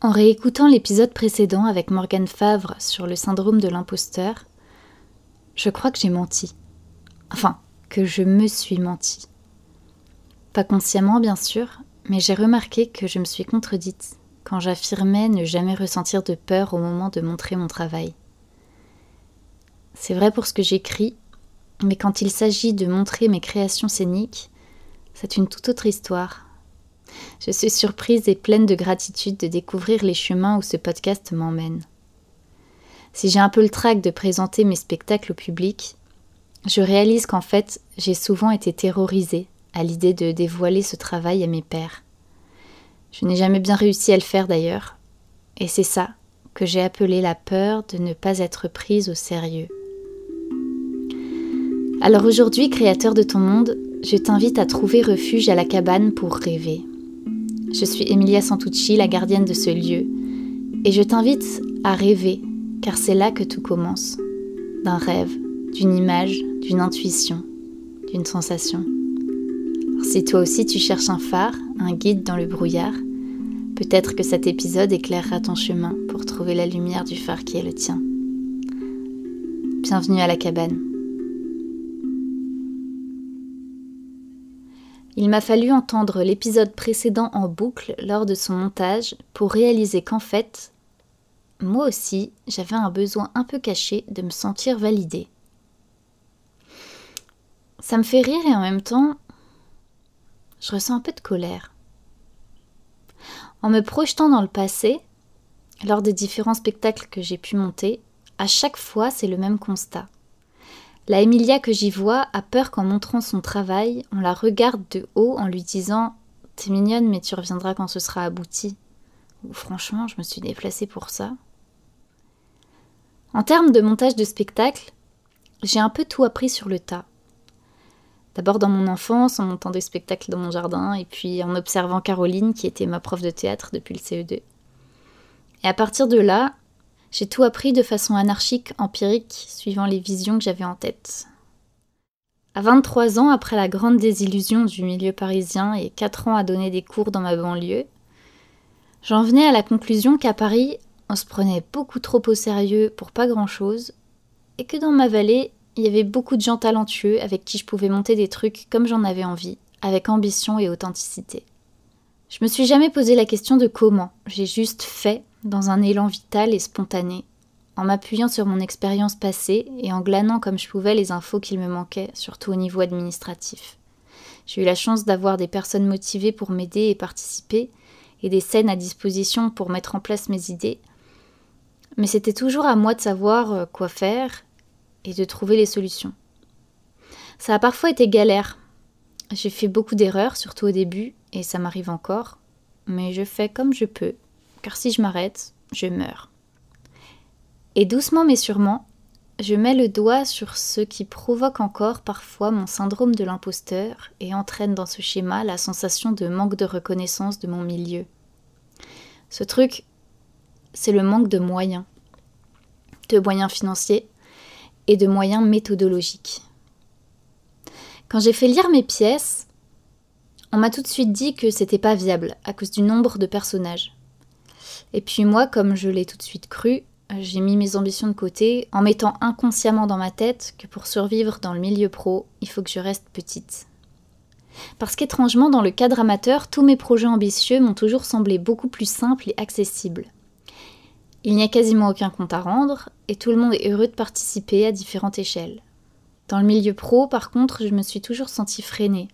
En réécoutant l'épisode précédent avec Morgane Favre sur le syndrome de l'imposteur, je crois que j'ai menti. Enfin, que je me suis menti. Pas consciemment, bien sûr, mais j'ai remarqué que je me suis contredite quand j'affirmais ne jamais ressentir de peur au moment de montrer mon travail. C'est vrai pour ce que j'écris, mais quand il s'agit de montrer mes créations scéniques, c'est une toute autre histoire je suis surprise et pleine de gratitude de découvrir les chemins où ce podcast m'emmène. Si j'ai un peu le trac de présenter mes spectacles au public, je réalise qu'en fait, j'ai souvent été terrorisée à l'idée de dévoiler ce travail à mes pairs. Je n'ai jamais bien réussi à le faire d'ailleurs, et c'est ça que j'ai appelé la peur de ne pas être prise au sérieux. Alors aujourd'hui, créateur de ton monde, je t'invite à trouver refuge à la cabane pour rêver. Je suis Emilia Santucci, la gardienne de ce lieu, et je t'invite à rêver, car c'est là que tout commence. D'un rêve, d'une image, d'une intuition, d'une sensation. si toi aussi tu cherches un phare, un guide dans le brouillard, peut-être que cet épisode éclairera ton chemin pour trouver la lumière du phare qui est le tien. Bienvenue à la cabane. Il m'a fallu entendre l'épisode précédent en boucle lors de son montage pour réaliser qu'en fait, moi aussi, j'avais un besoin un peu caché de me sentir validée. Ça me fait rire et en même temps, je ressens un peu de colère. En me projetant dans le passé, lors des différents spectacles que j'ai pu monter, à chaque fois c'est le même constat. La Emilia que j'y vois a peur qu'en montrant son travail, on la regarde de haut en lui disant T'es mignonne, mais tu reviendras quand ce sera abouti. Ou franchement, je me suis déplacée pour ça. En termes de montage de spectacle, j'ai un peu tout appris sur le tas. D'abord dans mon enfance, en montant des spectacles dans mon jardin, et puis en observant Caroline, qui était ma prof de théâtre depuis le CE2. Et à partir de là, j'ai tout appris de façon anarchique, empirique, suivant les visions que j'avais en tête. À 23 ans, après la grande désillusion du milieu parisien et 4 ans à donner des cours dans ma banlieue, j'en venais à la conclusion qu'à Paris, on se prenait beaucoup trop au sérieux pour pas grand-chose, et que dans ma vallée, il y avait beaucoup de gens talentueux avec qui je pouvais monter des trucs comme j'en avais envie, avec ambition et authenticité. Je me suis jamais posé la question de comment, j'ai juste fait dans un élan vital et spontané, en m'appuyant sur mon expérience passée et en glanant comme je pouvais les infos qu'il me manquait, surtout au niveau administratif. J'ai eu la chance d'avoir des personnes motivées pour m'aider et participer, et des scènes à disposition pour mettre en place mes idées. Mais c'était toujours à moi de savoir euh, quoi faire et de trouver les solutions. Ça a parfois été galère. J'ai fait beaucoup d'erreurs, surtout au début, et ça m'arrive encore, mais je fais comme je peux car si je m'arrête, je meurs. Et doucement mais sûrement, je mets le doigt sur ce qui provoque encore parfois mon syndrome de l'imposteur et entraîne dans ce schéma la sensation de manque de reconnaissance de mon milieu. Ce truc, c'est le manque de moyens, de moyens financiers et de moyens méthodologiques. Quand j'ai fait lire mes pièces, on m'a tout de suite dit que c'était pas viable à cause du nombre de personnages. Et puis moi, comme je l'ai tout de suite cru, j'ai mis mes ambitions de côté en mettant inconsciemment dans ma tête que pour survivre dans le milieu pro, il faut que je reste petite. Parce qu'étrangement, dans le cadre amateur, tous mes projets ambitieux m'ont toujours semblé beaucoup plus simples et accessibles. Il n'y a quasiment aucun compte à rendre et tout le monde est heureux de participer à différentes échelles. Dans le milieu pro, par contre, je me suis toujours sentie freinée.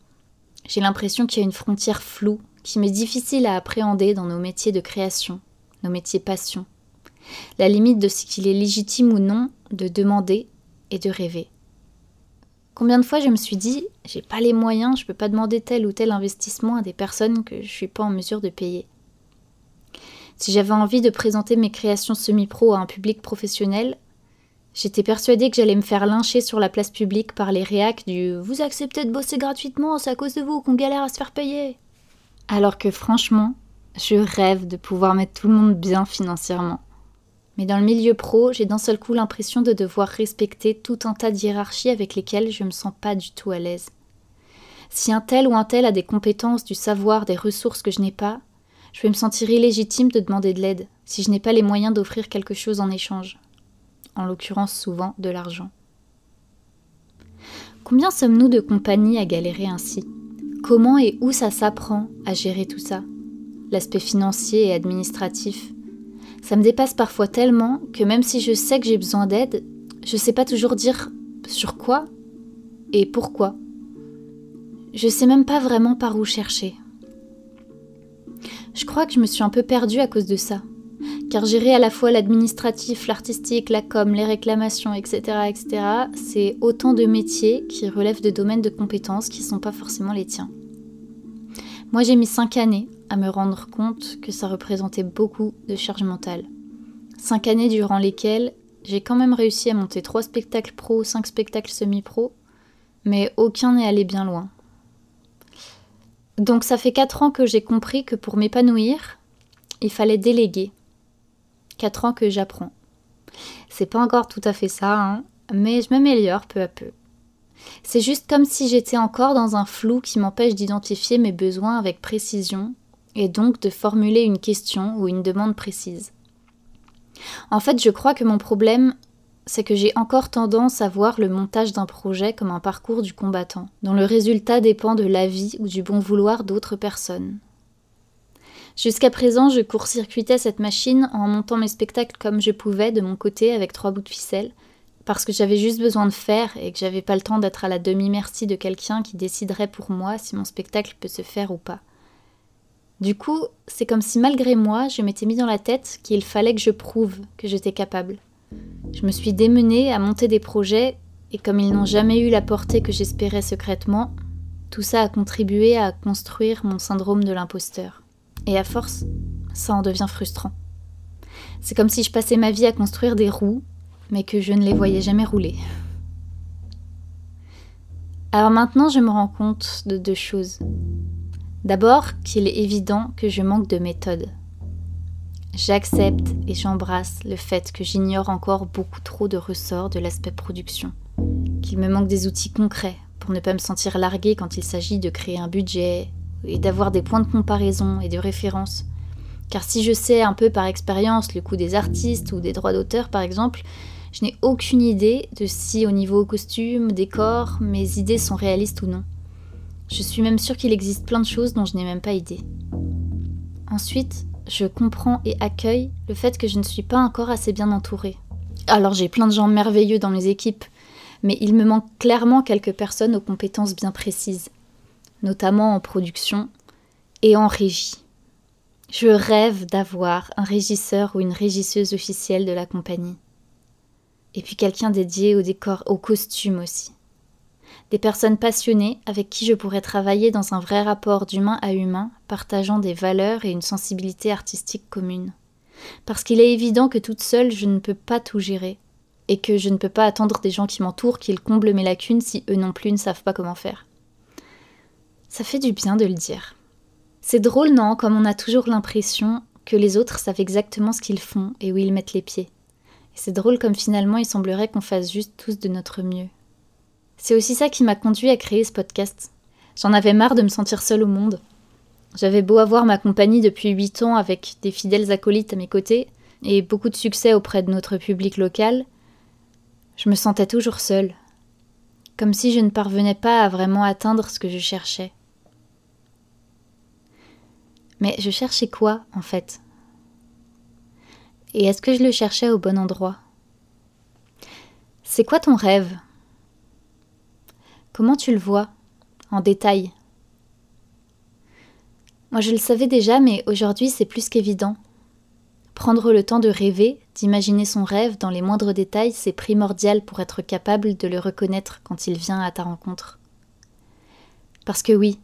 J'ai l'impression qu'il y a une frontière floue qui m'est difficile à appréhender dans nos métiers de création, nos métiers passion. La limite de ce qu'il est légitime ou non de demander et de rêver. Combien de fois je me suis dit, j'ai pas les moyens, je peux pas demander tel ou tel investissement à des personnes que je suis pas en mesure de payer. Si j'avais envie de présenter mes créations semi-pro à un public professionnel, j'étais persuadée que j'allais me faire lyncher sur la place publique par les réacs du Vous acceptez de bosser gratuitement, c'est à cause de vous qu'on galère à se faire payer. Alors que franchement, je rêve de pouvoir mettre tout le monde bien financièrement. Mais dans le milieu pro, j'ai d'un seul coup l'impression de devoir respecter tout un tas de hiérarchies avec lesquelles je me sens pas du tout à l'aise. Si un tel ou un tel a des compétences, du savoir, des ressources que je n'ai pas, Je vais me sentir illégitime de demander de l'aide si je n'ai pas les moyens d'offrir quelque chose en échange, en l'occurrence souvent de l'argent. Combien sommes-nous de compagnies à galérer ainsi? Comment et où ça s'apprend à gérer tout ça? L'aspect financier et administratif. Ça me dépasse parfois tellement que même si je sais que j'ai besoin d'aide, je ne sais pas toujours dire sur quoi et pourquoi. Je sais même pas vraiment par où chercher. Je crois que je me suis un peu perdue à cause de ça. Car gérer à la fois l'administratif, l'artistique, la com, les réclamations, etc., etc., c'est autant de métiers qui relèvent de domaines de compétences qui ne sont pas forcément les tiens. Moi, j'ai mis cinq années à me rendre compte que ça représentait beaucoup de charge mentale. Cinq années durant lesquelles j'ai quand même réussi à monter trois spectacles pro, cinq spectacles semi-pro, mais aucun n'est allé bien loin. Donc ça fait 4 ans que j'ai compris que pour m'épanouir, il fallait déléguer. 4 ans que j'apprends. C'est pas encore tout à fait ça, hein, mais je m'améliore peu à peu. C'est juste comme si j'étais encore dans un flou qui m'empêche d'identifier mes besoins avec précision et donc de formuler une question ou une demande précise. En fait, je crois que mon problème, c'est que j'ai encore tendance à voir le montage d'un projet comme un parcours du combattant, dont le résultat dépend de l'avis ou du bon vouloir d'autres personnes. Jusqu'à présent, je court-circuitais cette machine en montant mes spectacles comme je pouvais de mon côté avec trois bouts de ficelle, parce que j'avais juste besoin de faire et que j'avais pas le temps d'être à la demi-merci de quelqu'un qui déciderait pour moi si mon spectacle peut se faire ou pas. Du coup, c'est comme si malgré moi, je m'étais mis dans la tête qu'il fallait que je prouve que j'étais capable. Je me suis démenée à monter des projets et comme ils n'ont jamais eu la portée que j'espérais secrètement, tout ça a contribué à construire mon syndrome de l'imposteur. Et à force, ça en devient frustrant. C'est comme si je passais ma vie à construire des roues, mais que je ne les voyais jamais rouler. Alors maintenant, je me rends compte de deux choses. D'abord, qu'il est évident que je manque de méthode. J'accepte et j'embrasse le fait que j'ignore encore beaucoup trop de ressorts de l'aspect production, qu'il me manque des outils concrets pour ne pas me sentir largué quand il s'agit de créer un budget et d'avoir des points de comparaison et de référence. Car si je sais un peu par expérience le coût des artistes ou des droits d'auteur par exemple, je n'ai aucune idée de si au niveau costume, décor, mes idées sont réalistes ou non. Je suis même sûre qu'il existe plein de choses dont je n'ai même pas idée. Ensuite, je comprends et accueille le fait que je ne suis pas encore assez bien entourée. Alors j'ai plein de gens merveilleux dans mes équipes, mais il me manque clairement quelques personnes aux compétences bien précises, notamment en production et en régie. Je rêve d'avoir un régisseur ou une régisseuse officielle de la compagnie. Et puis quelqu'un dédié au décor, au costume aussi. Des personnes passionnées avec qui je pourrais travailler dans un vrai rapport d'humain à humain, partageant des valeurs et une sensibilité artistique commune. Parce qu'il est évident que toute seule, je ne peux pas tout gérer, et que je ne peux pas attendre des gens qui m'entourent qu'ils comblent mes lacunes si eux non plus ne savent pas comment faire. Ça fait du bien de le dire. C'est drôle, non, comme on a toujours l'impression que les autres savent exactement ce qu'ils font et où ils mettent les pieds. Et c'est drôle comme finalement il semblerait qu'on fasse juste tous de notre mieux, c'est aussi ça qui m'a conduit à créer ce podcast. J'en avais marre de me sentir seule au monde. J'avais beau avoir ma compagnie depuis 8 ans avec des fidèles acolytes à mes côtés et beaucoup de succès auprès de notre public local, je me sentais toujours seule, comme si je ne parvenais pas à vraiment atteindre ce que je cherchais. Mais je cherchais quoi, en fait? Et est-ce que je le cherchais au bon endroit? C'est quoi ton rêve? Comment tu le vois En détail? Moi je le savais déjà, mais aujourd'hui c'est plus qu'évident. Prendre le temps de rêver, d'imaginer son rêve dans les moindres détails, c'est primordial pour être capable de le reconnaître quand il vient à ta rencontre. Parce que oui,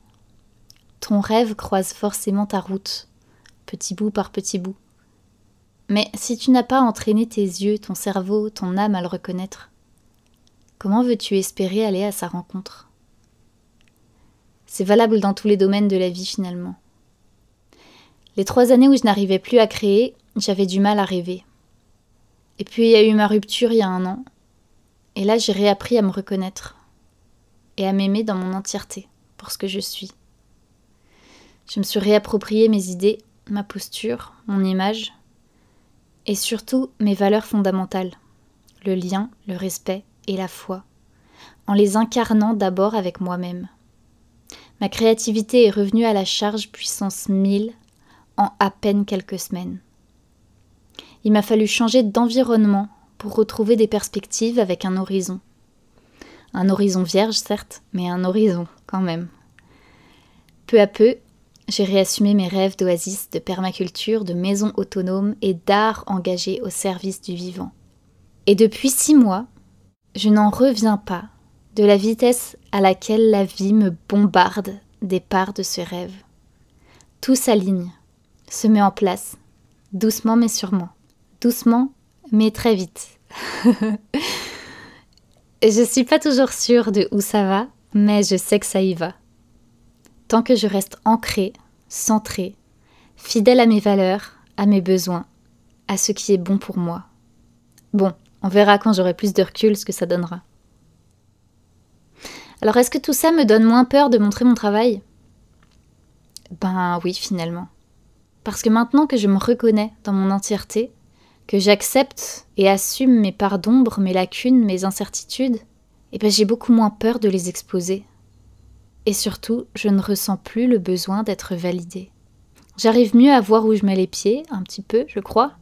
ton rêve croise forcément ta route, petit bout par petit bout. Mais si tu n'as pas entraîné tes yeux, ton cerveau, ton âme à le reconnaître, Comment veux-tu espérer aller à sa rencontre? C'est valable dans tous les domaines de la vie finalement. Les trois années où je n'arrivais plus à créer, j'avais du mal à rêver. Et puis il y a eu ma rupture il y a un an. Et là j'ai réappris à me reconnaître et à m'aimer dans mon entièreté, pour ce que je suis. Je me suis réapproprié mes idées, ma posture, mon image, et surtout mes valeurs fondamentales, le lien, le respect et la foi, en les incarnant d'abord avec moi-même. Ma créativité est revenue à la charge puissance 1000 en à peine quelques semaines. Il m'a fallu changer d'environnement pour retrouver des perspectives avec un horizon. Un horizon vierge, certes, mais un horizon quand même. Peu à peu, j'ai réassumé mes rêves d'oasis, de permaculture, de maison autonome et d'art engagé au service du vivant. Et depuis six mois, je n'en reviens pas de la vitesse à laquelle la vie me bombarde des parts de ce rêve. Tout s'aligne, se met en place, doucement mais sûrement. Doucement mais très vite. je suis pas toujours sûre de où ça va, mais je sais que ça y va. Tant que je reste ancrée, centrée, fidèle à mes valeurs, à mes besoins, à ce qui est bon pour moi. Bon, on verra quand j'aurai plus de recul ce que ça donnera. Alors est-ce que tout ça me donne moins peur de montrer mon travail? Ben oui, finalement. Parce que maintenant que je me reconnais dans mon entièreté, que j'accepte et assume mes parts d'ombre, mes lacunes, mes incertitudes, eh ben j'ai beaucoup moins peur de les exposer. Et surtout, je ne ressens plus le besoin d'être validée. J'arrive mieux à voir où je mets les pieds, un petit peu, je crois.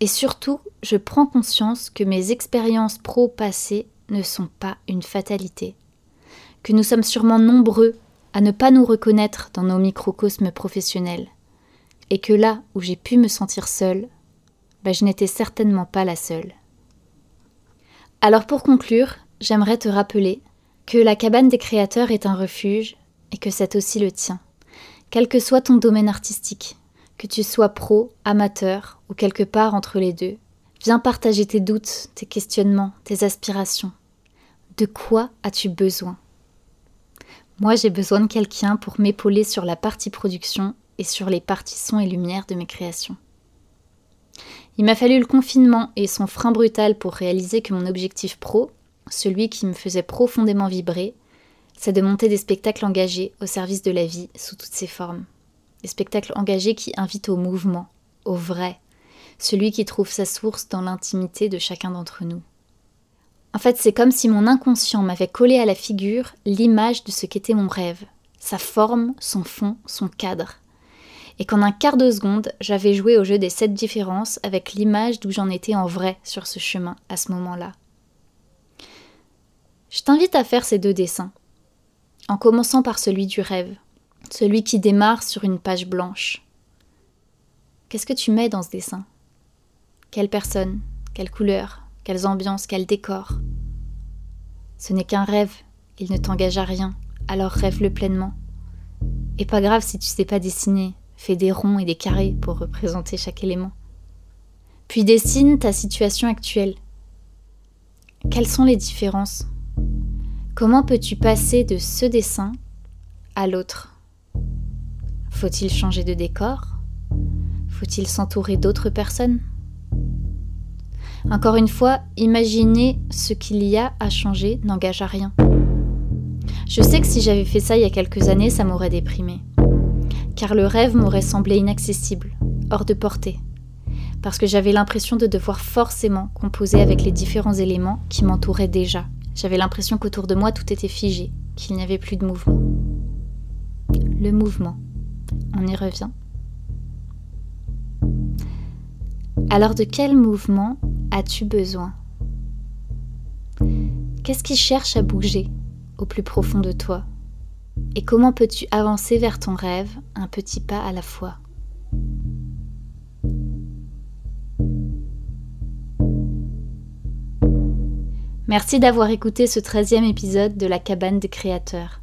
Et surtout, je prends conscience que mes expériences pro passées ne sont pas une fatalité que nous sommes sûrement nombreux à ne pas nous reconnaître dans nos microcosmes professionnels, et que là où j'ai pu me sentir seule, ben, je n'étais certainement pas la seule. Alors pour conclure, j'aimerais te rappeler que la cabane des créateurs est un refuge et que c'est aussi le tien, quel que soit ton domaine artistique, que tu sois pro, amateur ou quelque part entre les deux. Viens partager tes doutes, tes questionnements, tes aspirations. De quoi as-tu besoin? Moi, j'ai besoin de quelqu'un pour m'épauler sur la partie production et sur les parties son et lumière de mes créations. Il m'a fallu le confinement et son frein brutal pour réaliser que mon objectif pro, celui qui me faisait profondément vibrer, c'est de monter des spectacles engagés au service de la vie sous toutes ses formes. Des spectacles engagés qui invitent au mouvement, au vrai, celui qui trouve sa source dans l'intimité de chacun d'entre nous. En fait, c'est comme si mon inconscient m'avait collé à la figure l'image de ce qu'était mon rêve, sa forme, son fond, son cadre. Et qu'en un quart de seconde, j'avais joué au jeu des sept différences avec l'image d'où j'en étais en vrai sur ce chemin à ce moment-là. Je t'invite à faire ces deux dessins, en commençant par celui du rêve, celui qui démarre sur une page blanche. Qu'est-ce que tu mets dans ce dessin? Quelle personne Quelle couleur quelles ambiances, quel décor? Ce n'est qu'un rêve, il ne t'engage à rien, alors rêve-le pleinement. Et pas grave si tu sais pas dessiner, fais des ronds et des carrés pour représenter chaque élément. Puis dessine ta situation actuelle. Quelles sont les différences? Comment peux-tu passer de ce dessin à l'autre? Faut-il changer de décor? Faut-il s'entourer d'autres personnes? Encore une fois, imaginer ce qu'il y a à changer n'engage à rien. Je sais que si j'avais fait ça il y a quelques années, ça m'aurait déprimé. Car le rêve m'aurait semblé inaccessible, hors de portée. Parce que j'avais l'impression de devoir forcément composer avec les différents éléments qui m'entouraient déjà. J'avais l'impression qu'autour de moi tout était figé, qu'il n'y avait plus de mouvement. Le mouvement. On y revient. Alors de quel mouvement as-tu besoin? Qu'est-ce qui cherche à bouger au plus profond de toi? Et comment peux-tu avancer vers ton rêve un petit pas à la fois? Merci d'avoir écouté ce 13e épisode de La cabane des créateurs.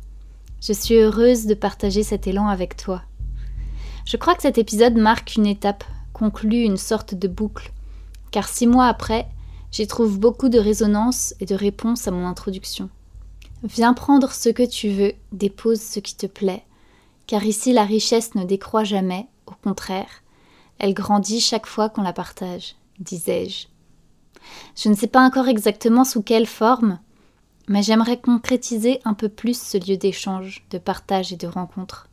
Je suis heureuse de partager cet élan avec toi. Je crois que cet épisode marque une étape, conclut une sorte de boucle car six mois après, j'y trouve beaucoup de résonance et de réponse à mon introduction. Viens prendre ce que tu veux, dépose ce qui te plaît, car ici la richesse ne décroît jamais, au contraire, elle grandit chaque fois qu'on la partage, disais-je. Je ne sais pas encore exactement sous quelle forme, mais j'aimerais concrétiser un peu plus ce lieu d'échange, de partage et de rencontre,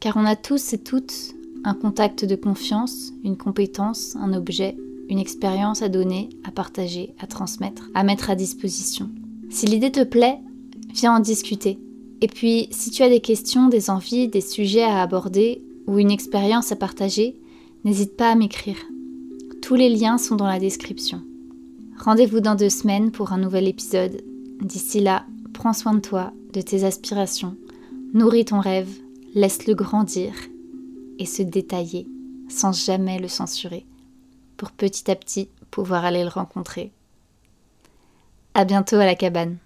car on a tous et toutes un contact de confiance, une compétence, un objet, une expérience à donner, à partager, à transmettre, à mettre à disposition. Si l'idée te plaît, viens en discuter. Et puis, si tu as des questions, des envies, des sujets à aborder ou une expérience à partager, n'hésite pas à m'écrire. Tous les liens sont dans la description. Rendez-vous dans deux semaines pour un nouvel épisode. D'ici là, prends soin de toi, de tes aspirations, nourris ton rêve, laisse-le grandir et se détailler sans jamais le censurer, pour petit à petit pouvoir aller le rencontrer. À bientôt à la cabane.